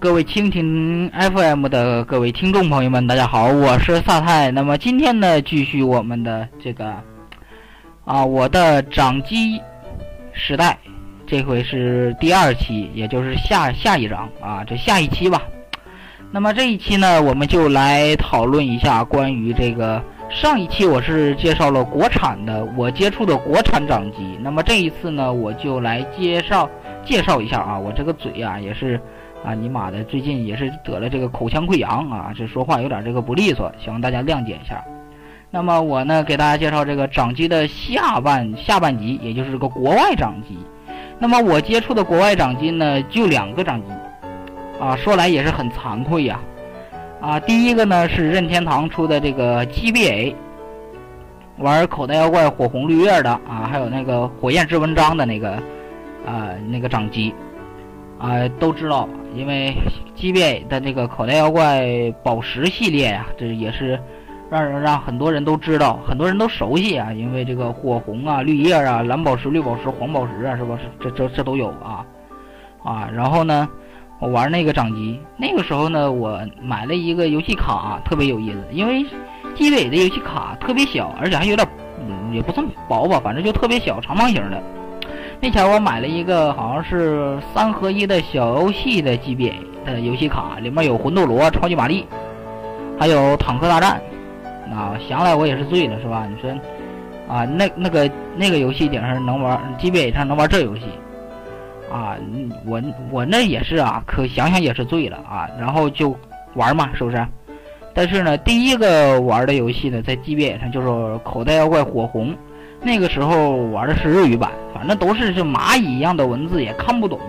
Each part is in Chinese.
各位蜻蜓 FM 的各位听众朋友们，大家好，我是萨泰。那么今天呢，继续我们的这个啊，我的掌机时代，这回是第二期，也就是下下一章啊，这下一期吧。那么这一期呢，我们就来讨论一下关于这个上一期我是介绍了国产的我接触的国产掌机，那么这一次呢，我就来介绍介绍一下啊，我这个嘴啊也是。啊，你妈的！最近也是得了这个口腔溃疡啊，这说话有点这个不利索，希望大家谅解一下。那么我呢，给大家介绍这个掌机的下半下半集，也就是这个国外掌机。那么我接触的国外掌机呢，就两个掌机，啊，说来也是很惭愧呀。啊，第一个呢是任天堂出的这个 GBA，玩口袋妖怪、火红绿叶的啊，还有那个火焰之纹章的那个啊那个掌机。啊，都知道，因为 GBA 的那个口袋妖怪宝石系列呀，这也是让人让很多人都知道，很多人都熟悉啊。因为这个火红啊、绿叶啊、蓝宝石、绿宝石、黄宝石啊，是吧？这这这都有啊啊。然后呢，我玩那个掌机，那个时候呢，我买了一个游戏卡，特别有意思。因为 GBA 的游戏卡特别小，而且还有点，嗯，也不算薄吧，反正就特别小，长方形的。那前我买了一个好像是三合一的小游戏的 GBA 的游戏卡，里面有魂斗罗、超级玛丽，还有坦克大战。啊，想来我也是醉了，是吧？你说，啊，那那个那个游戏顶上能玩 GBA 上能玩这游戏，啊，我我那也是啊，可想想也是醉了啊。然后就玩嘛，是不是？但是呢，第一个玩的游戏呢，在 GBA 上就是口袋妖怪火红。那个时候玩的是日语版，反正都是这蚂蚁一样的文字，也看不懂，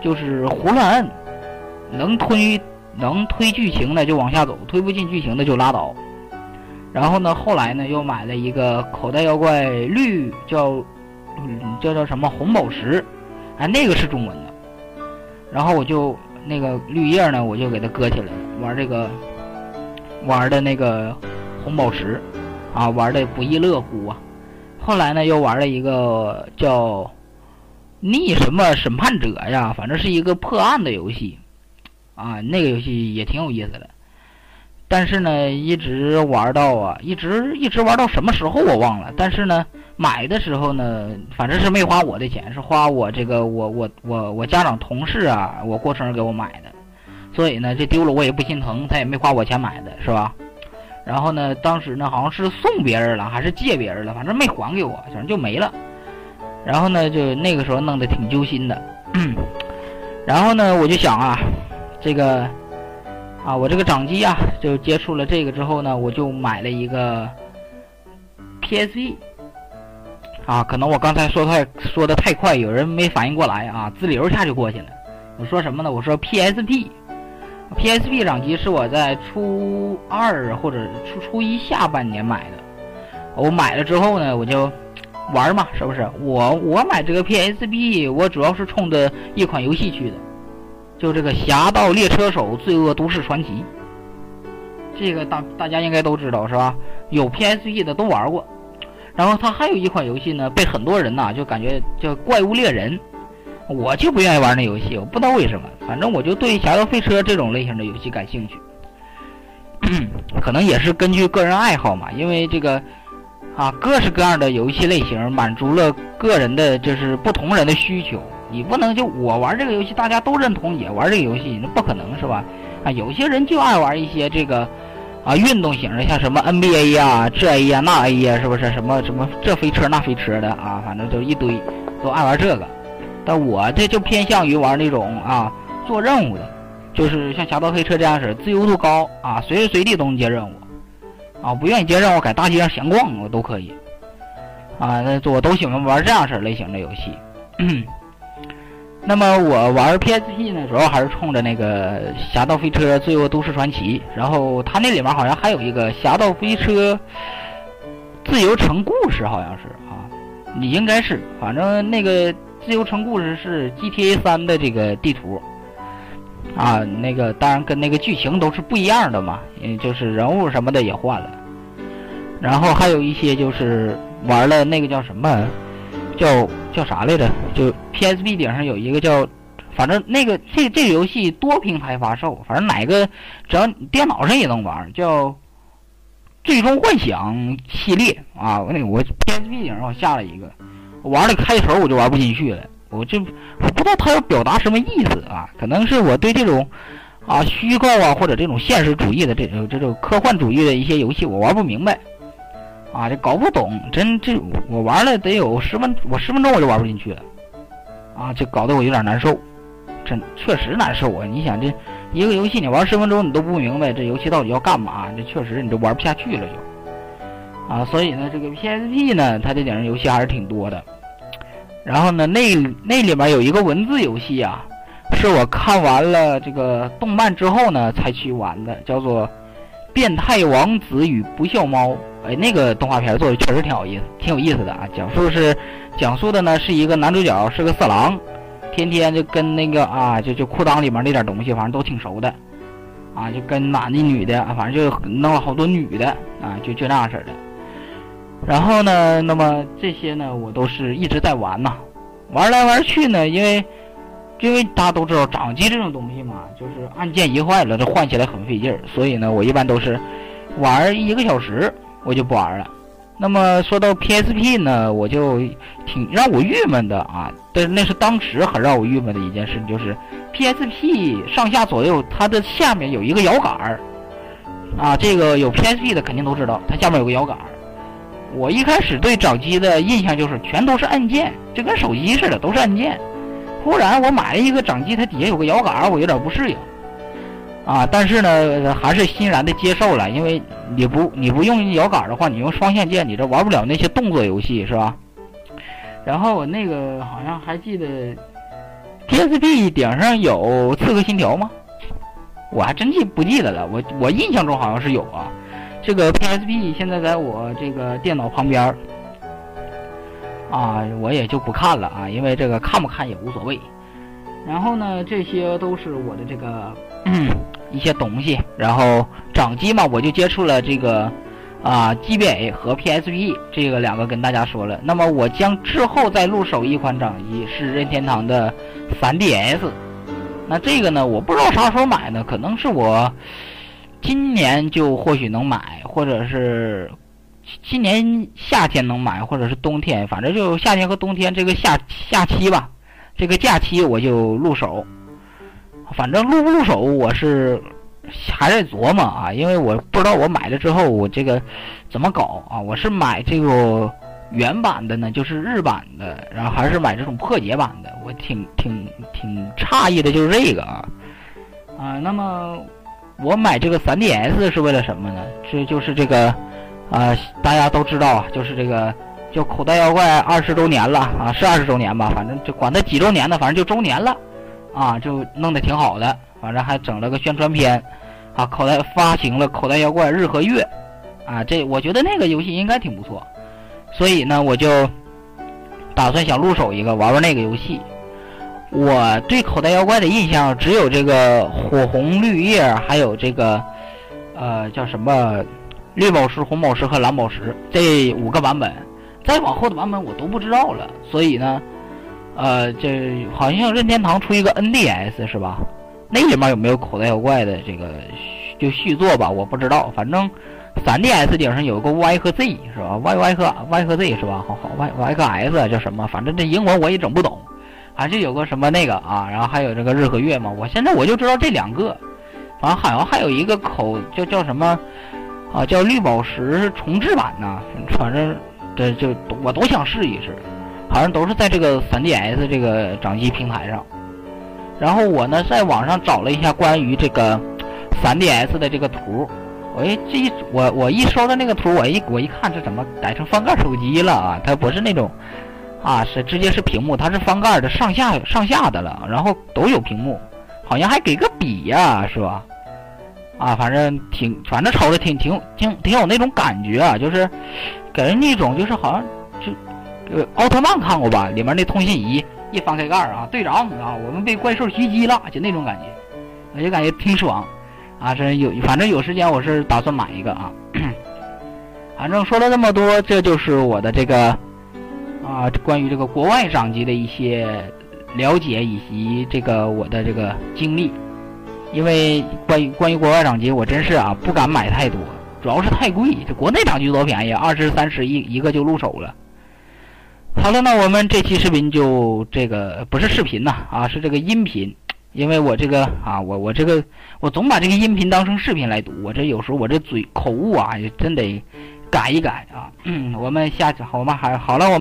就是胡乱摁，能推能推剧情的就往下走，推不进剧情的就拉倒。然后呢，后来呢又买了一个口袋妖怪绿，叫叫叫什么红宝石，哎，那个是中文的。然后我就那个绿叶呢，我就给它搁起来了，玩这个玩的那个红宝石，啊，玩的不亦乐乎啊。后来呢，又玩了一个叫“逆什么审判者”呀，反正是一个破案的游戏，啊，那个游戏也挺有意思的。但是呢，一直玩到啊，一直一直玩到什么时候我忘了。但是呢，买的时候呢，反正是没花我的钱，是花我这个我我我我家长同事啊，我过生日给我买的。所以呢，这丢了我也不心疼，他也没花我钱买的，是吧？然后呢，当时呢好像是送别人了，还是借别人了，反正没还给我，反正就没了。然后呢，就那个时候弄得挺揪心的。然后呢，我就想啊，这个啊，我这个掌机啊，就接触了这个之后呢，我就买了一个 PSP。啊，可能我刚才说太说的太快，有人没反应过来啊，自流一下就过去了。我说什么呢？我说 PSP。PSP 掌机是我在初二或者初初一下半年买的。我买了之后呢，我就玩嘛，是不是？我我买这个 PSP，我主要是冲着一款游戏去的，就这个《侠盗猎车手：罪恶都市传奇》。这个大大家应该都知道是吧？有 PSP 的都玩过。然后它还有一款游戏呢，被很多人呐就感觉叫《怪物猎人》。我就不愿意玩那游戏，我不知道为什么，反正我就对《侠盗飞车》这种类型的游戏感兴趣。可能也是根据个人爱好嘛，因为这个啊，各式各样的游戏类型满足了个人的就是不同人的需求。你不能就我玩这个游戏，大家都认同也玩这个游戏，那不可能是吧？啊，有些人就爱玩一些这个啊运动型的，像什么 NBA 呀、这 A 呀、那 A 呀，是不是？什么什么这飞车那飞车的啊，反正就一堆，都爱玩这个。但我这就偏向于玩那种啊做任务的，就是像《侠盗飞车》这样式，自由度高啊，随时随地都能接任务啊。不愿意接任务，在大街上闲逛我都可以啊。那我都喜欢玩这样式类型的游戏。那么我玩 PSP 呢，主要还是冲着那个《侠盗飞车：罪恶都市传奇》，然后它那里面好像还有一个《侠盗飞车：自由城故事》，好像是啊，你应该是，反正那个。自由城故事是 GTA 三的这个地图，啊，那个当然跟那个剧情都是不一样的嘛，嗯，就是人物什么的也换了，然后还有一些就是玩了那个叫什么，叫叫啥来着？就 PSP 顶上有一个叫反正那个这这个游戏多平台发售，反正哪个只要电脑上也能玩，叫《最终幻想》系列啊。那个我 PSP 顶上我下了一个，玩了开头我就玩不进去了，我就我不知道他要表达什么意思啊？可能是我对这种啊虚构啊或者这种现实主义的这种这种科幻主义的一些游戏我玩不明白啊，这搞不懂，真这我玩了得有十分我十分钟我就玩不进去了啊，这搞得我有点难受。真确实难受啊！你想这一个游戏你玩十分钟你都不明白这游戏到底要干嘛，这确实你就玩不下去了就啊！所以呢，这个 PSP 呢，它这顶上游戏还是挺多的。然后呢，那那里面有一个文字游戏啊，是我看完了这个动漫之后呢才去玩的，叫做《变态王子与不孝猫》。哎，那个动画片做的确实挺有意思，挺有意思的啊！讲述是讲述的呢是一个男主角是个色狼。天天就跟那个啊，就就裤裆里面那点东西，反正都挺熟的，啊，就跟男的女的，反正就弄了好多女的啊，就就那样式的。然后呢，那么这些呢，我都是一直在玩呐，玩来玩去呢，因为因为大家都知道掌机这种东西嘛，就是按键一坏了，这换起来很费劲儿，所以呢，我一般都是玩一个小时，我就不玩了。那么说到 PSP 呢，我就挺让我郁闷的啊。但是那是当时很让我郁闷的一件事，就是 PSP 上下左右它的下面有一个摇杆儿啊。这个有 PSP 的肯定都知道，它下面有个摇杆儿。我一开始对掌机的印象就是全都是按键，就跟手机似的都是按键。忽然我买了一个掌机，它底下有个摇杆，我有点不适应。啊，但是呢，还是欣然的接受了，因为你不你不用摇杆的话，你用双线键，你这玩不了那些动作游戏，是吧？然后我那个好像还记得，PSP 顶上有刺客信条吗？我还真记不记得了，我我印象中好像是有啊。这个 PSP 现在在我这个电脑旁边啊，我也就不看了啊，因为这个看不看也无所谓。然后呢，这些都是我的这个。一些东西，然后掌机嘛，我就接触了这个啊，GBA 和 PSP 这个两个跟大家说了。那么我将之后再入手一款掌机是任天堂的 3DS。那这个呢，我不知道啥时候买呢，可能是我今年就或许能买，或者是今年夏天能买，或者是冬天，反正就夏天和冬天这个夏夏期吧，这个假期我就入手。反正入不入手，我是还在琢磨啊，因为我不知道我买了之后我这个怎么搞啊。我是买这个原版的呢，就是日版的，然后还是买这种破解版的。我挺挺挺诧异的，就是这个啊啊。那么我买这个 3DS 是为了什么呢？这就是这个啊，大家都知道啊，就是这个叫口袋妖怪二十周年了啊，是二十周年吧？反正就管它几周年呢，反正就周年了。啊，就弄得挺好的，反正还整了个宣传片，啊，口袋发行了《口袋妖怪日和月》，啊，这我觉得那个游戏应该挺不错，所以呢，我就打算想入手一个玩玩那个游戏。我对口袋妖怪的印象只有这个火红绿叶，还有这个呃叫什么绿宝石、红宝石和蓝宝石这五个版本，再往后的版本我都不知道了，所以呢。呃，这好像任天堂出一个 NDS 是吧？那里面有没有口袋妖怪的这个就续作吧？我不知道。反正 3DS 顶上有个 Y 和 Z 是吧？Y Y 和 Y 和 Z 是吧？好好 Y Y 和 S 叫什么？反正这英文我也整不懂。还是有个什么那个啊？然后还有这个日和月嘛？我现在我就知道这两个。反正好像还有一个口叫叫什么啊？叫绿宝石重置版呢。反正这就我都想试一试。好像都是在这个 3DS 这个掌机平台上，然后我呢在网上找了一下关于这个 3DS 的这个图，我一这一我我一收到那个图，我一我一看这怎么改成翻盖手机了啊？它不是那种啊，是直接是屏幕，它是翻盖的上下上下的了，然后都有屏幕，好像还给个笔呀，是吧？啊，反正挺反正瞅着挺挺挺挺有那种感觉啊，就是给人一种就是好像就。呃，奥特曼看过吧？里面那通信仪一翻开盖啊，队长啊，我们被怪兽袭击了，就那种感觉，我就感觉挺爽啊！这有，反正有时间我是打算买一个啊。反正说了这么多，这就是我的这个啊，关于这个国外掌机的一些了解以及这个我的这个经历。因为关于关于国外掌机，我真是啊不敢买太多，主要是太贵。这国内掌机多便宜，二十三十一一个就入手了。好了，那我们这期视频就这个不是视频呐啊，是这个音频。因为我这个啊，我我这个我总把这个音频当成视频来读，我这有时候我这嘴口误啊，也真得改一改啊。嗯，我们下次好吗？还好了，我。